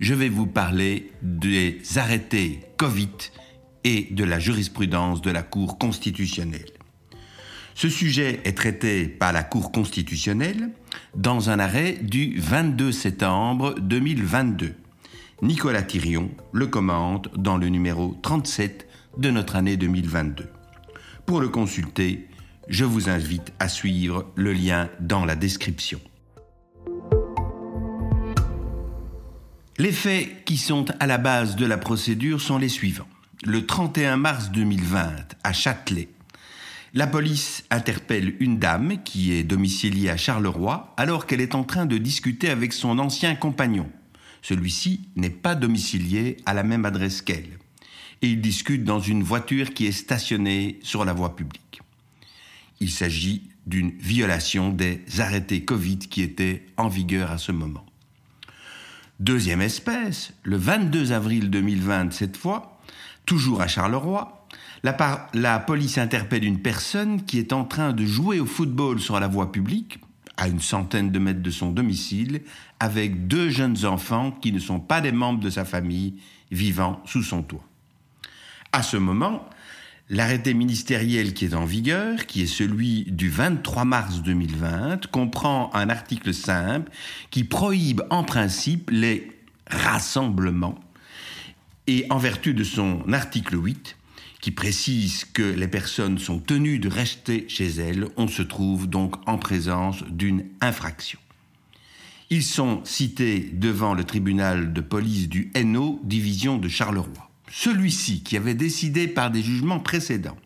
je vais vous parler des arrêtés Covid et de la jurisprudence de la Cour constitutionnelle. Ce sujet est traité par la Cour constitutionnelle dans un arrêt du 22 septembre 2022. Nicolas Thirion le commente dans le numéro 37 de notre année 2022. Pour le consulter, je vous invite à suivre le lien dans la description. Les faits qui sont à la base de la procédure sont les suivants. Le 31 mars 2020, à Châtelet, la police interpelle une dame qui est domiciliée à Charleroi alors qu'elle est en train de discuter avec son ancien compagnon. Celui-ci n'est pas domicilié à la même adresse qu'elle. Et ils discutent dans une voiture qui est stationnée sur la voie publique. Il s'agit d'une violation des arrêtés Covid qui étaient en vigueur à ce moment. Deuxième espèce, le 22 avril 2020 cette fois, toujours à Charleroi, la, la, police interpelle une personne qui est en train de jouer au football sur la voie publique à une centaine de mètres de son domicile, avec deux jeunes enfants qui ne sont pas des membres de sa famille vivant sous son toit. À ce moment, l'arrêté ministériel qui est en vigueur, qui est celui du 23 mars 2020, comprend un article simple qui prohibe en principe les rassemblements et en vertu de son article 8, qui précise que les personnes sont tenues de rester chez elles, on se trouve donc en présence d'une infraction. Ils sont cités devant le tribunal de police du Hainaut, division de Charleroi. Celui-ci, qui avait décidé par des jugements précédents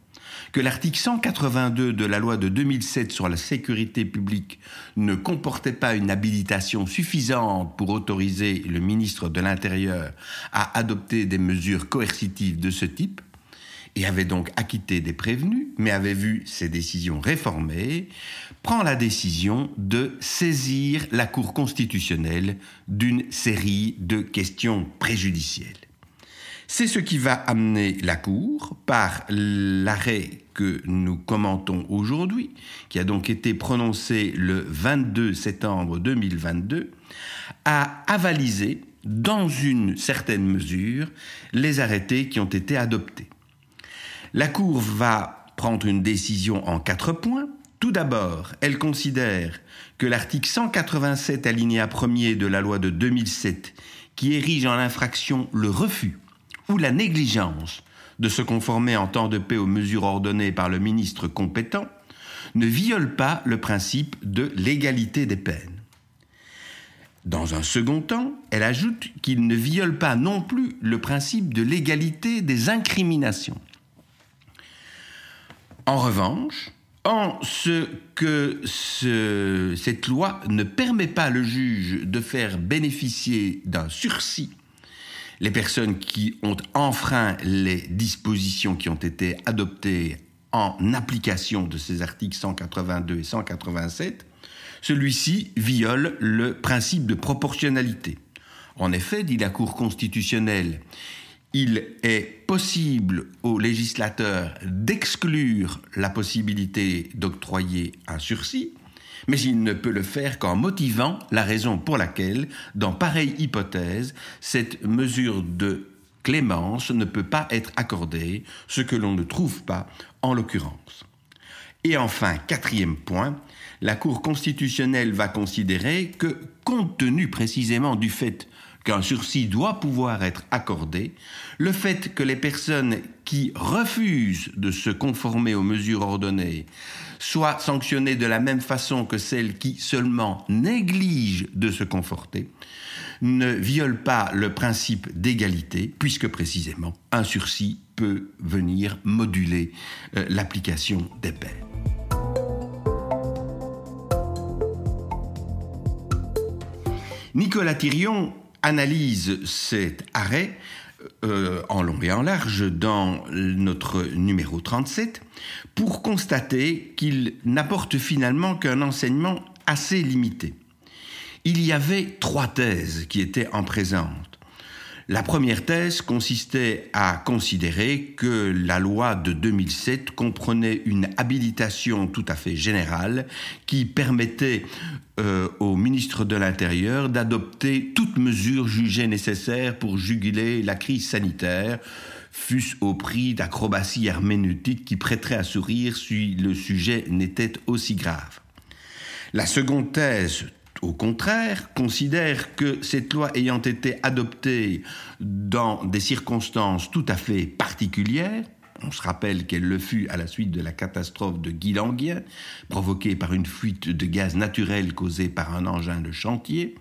que l'article 182 de la loi de 2007 sur la sécurité publique ne comportait pas une habilitation suffisante pour autoriser le ministre de l'Intérieur à adopter des mesures coercitives de ce type, et avait donc acquitté des prévenus, mais avait vu ses décisions réformées, prend la décision de saisir la Cour constitutionnelle d'une série de questions préjudicielles. C'est ce qui va amener la Cour, par l'arrêt que nous commentons aujourd'hui, qui a donc été prononcé le 22 septembre 2022, à avaliser, dans une certaine mesure, les arrêtés qui ont été adoptés. La Cour va prendre une décision en quatre points. Tout d'abord, elle considère que l'article 187 alinéa 1er de la loi de 2007, qui érige en infraction le refus ou la négligence de se conformer en temps de paix aux mesures ordonnées par le ministre compétent, ne viole pas le principe de l'égalité des peines. Dans un second temps, elle ajoute qu'il ne viole pas non plus le principe de l'égalité des incriminations. En revanche, en ce que cette loi ne permet pas le juge de faire bénéficier d'un sursis les personnes qui ont enfreint les dispositions qui ont été adoptées en application de ces articles 182 et 187, celui-ci viole le principe de proportionnalité. En effet, dit la Cour constitutionnelle, il est possible au législateur d'exclure la possibilité d'octroyer un sursis, mais il ne peut le faire qu'en motivant la raison pour laquelle, dans pareille hypothèse, cette mesure de clémence ne peut pas être accordée, ce que l'on ne trouve pas en l'occurrence. Et enfin, quatrième point, la Cour constitutionnelle va considérer que, compte tenu précisément du fait qu'un sursis doit pouvoir être accordé, le fait que les personnes qui refusent de se conformer aux mesures ordonnées soient sanctionnées de la même façon que celles qui seulement négligent de se conforter, ne viole pas le principe d'égalité, puisque précisément un sursis peut venir moduler euh, l'application des peines. Nicolas Thirion analyse cet arrêt euh, en long et en large dans notre numéro 37 pour constater qu'il n'apporte finalement qu'un enseignement assez limité. Il y avait trois thèses qui étaient en présence. La première thèse consistait à considérer que la loi de 2007 comprenait une habilitation tout à fait générale qui permettait euh, au ministre de l'Intérieur d'adopter toute mesure jugée nécessaire pour juguler la crise sanitaire, fût-ce au prix d'acrobaties herméneutiques qui prêteraient à sourire si le sujet n'était aussi grave. La seconde thèse, au contraire, considère que cette loi ayant été adoptée dans des circonstances tout à fait particulières, on se rappelle qu'elle le fut à la suite de la catastrophe de Guilanguien, provoquée par une fuite de gaz naturel causée par un engin de chantier,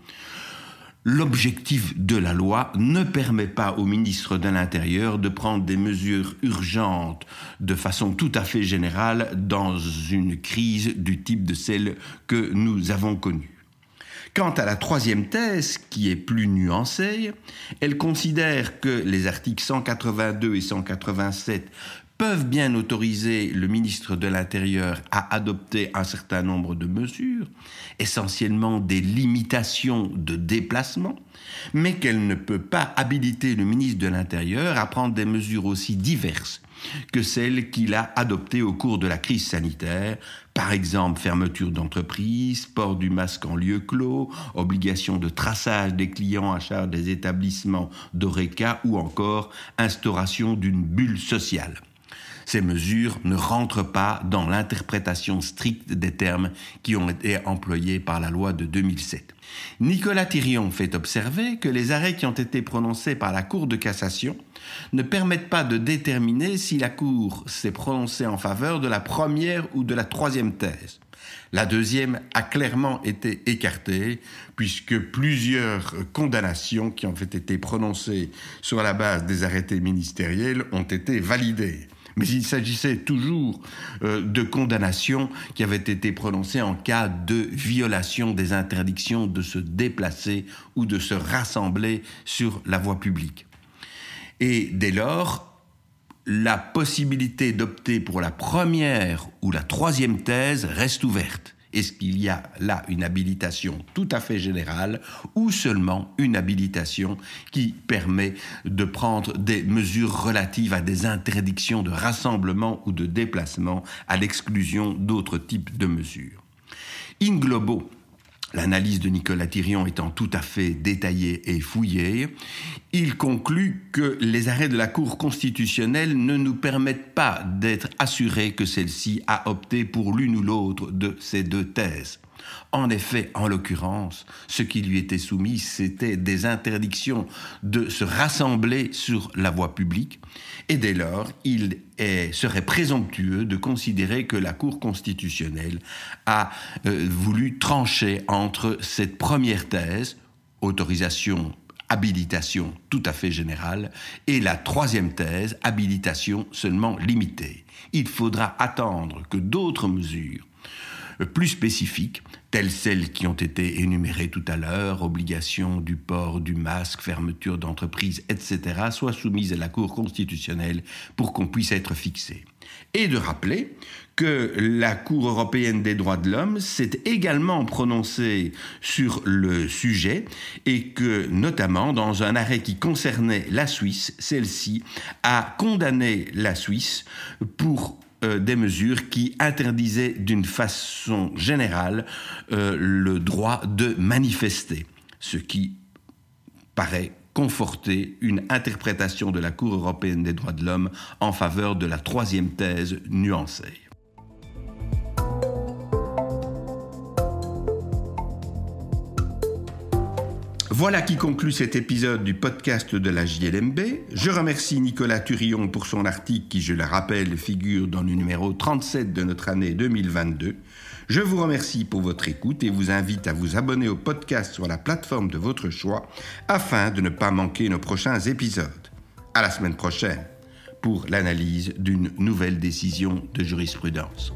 L'objectif de la loi ne permet pas au ministre de l'Intérieur de prendre des mesures urgentes de façon tout à fait générale dans une crise du type de celle que nous avons connue. Quant à la troisième thèse, qui est plus nuancée, elle considère que les articles 182 et 187 peuvent bien autoriser le ministre de l'Intérieur à adopter un certain nombre de mesures, essentiellement des limitations de déplacement, mais qu'elle ne peut pas habiliter le ministre de l'Intérieur à prendre des mesures aussi diverses que celles qu'il a adoptées au cours de la crise sanitaire, par exemple fermeture d'entreprises, port du masque en lieu clos, obligation de traçage des clients à charge des établissements d'ORECA ou encore instauration d'une bulle sociale. Ces mesures ne rentrent pas dans l'interprétation stricte des termes qui ont été employés par la loi de 2007. Nicolas Thirion fait observer que les arrêts qui ont été prononcés par la Cour de cassation ne permettent pas de déterminer si la Cour s'est prononcée en faveur de la première ou de la troisième thèse. La deuxième a clairement été écartée puisque plusieurs condamnations qui ont été prononcées sur la base des arrêtés ministériels ont été validées mais il s'agissait toujours euh, de condamnations qui avaient été prononcées en cas de violation des interdictions de se déplacer ou de se rassembler sur la voie publique. Et dès lors, la possibilité d'opter pour la première ou la troisième thèse reste ouverte. Est-ce qu'il y a là une habilitation tout à fait générale ou seulement une habilitation qui permet de prendre des mesures relatives à des interdictions de rassemblement ou de déplacement à l'exclusion d'autres types de mesures? In globo, L'analyse de Nicolas Thirion étant tout à fait détaillée et fouillée, il conclut que les arrêts de la Cour constitutionnelle ne nous permettent pas d'être assurés que celle-ci a opté pour l'une ou l'autre de ces deux thèses. En effet, en l'occurrence, ce qui lui était soumis, c'était des interdictions de se rassembler sur la voie publique, et dès lors, il serait présomptueux de considérer que la Cour constitutionnelle a euh, voulu trancher entre cette première thèse, autorisation habilitation tout à fait générale, et la troisième thèse, habilitation seulement limitée. Il faudra attendre que d'autres mesures plus spécifiques, telles celles qui ont été énumérées tout à l'heure, obligation du port du masque, fermeture d'entreprise, etc., soient soumises à la Cour constitutionnelle pour qu'on puisse être fixé. Et de rappeler que la Cour européenne des droits de l'homme s'est également prononcée sur le sujet et que, notamment dans un arrêt qui concernait la Suisse, celle-ci a condamné la Suisse pour euh, des mesures qui interdisaient d'une façon générale euh, le droit de manifester, ce qui paraît conforter une interprétation de la Cour européenne des droits de l'homme en faveur de la troisième thèse nuancée. Voilà qui conclut cet épisode du podcast de la JLMB. Je remercie Nicolas Turillon pour son article qui, je le rappelle, figure dans le numéro 37 de notre année 2022. Je vous remercie pour votre écoute et vous invite à vous abonner au podcast sur la plateforme de votre choix afin de ne pas manquer nos prochains épisodes. À la semaine prochaine pour l'analyse d'une nouvelle décision de jurisprudence.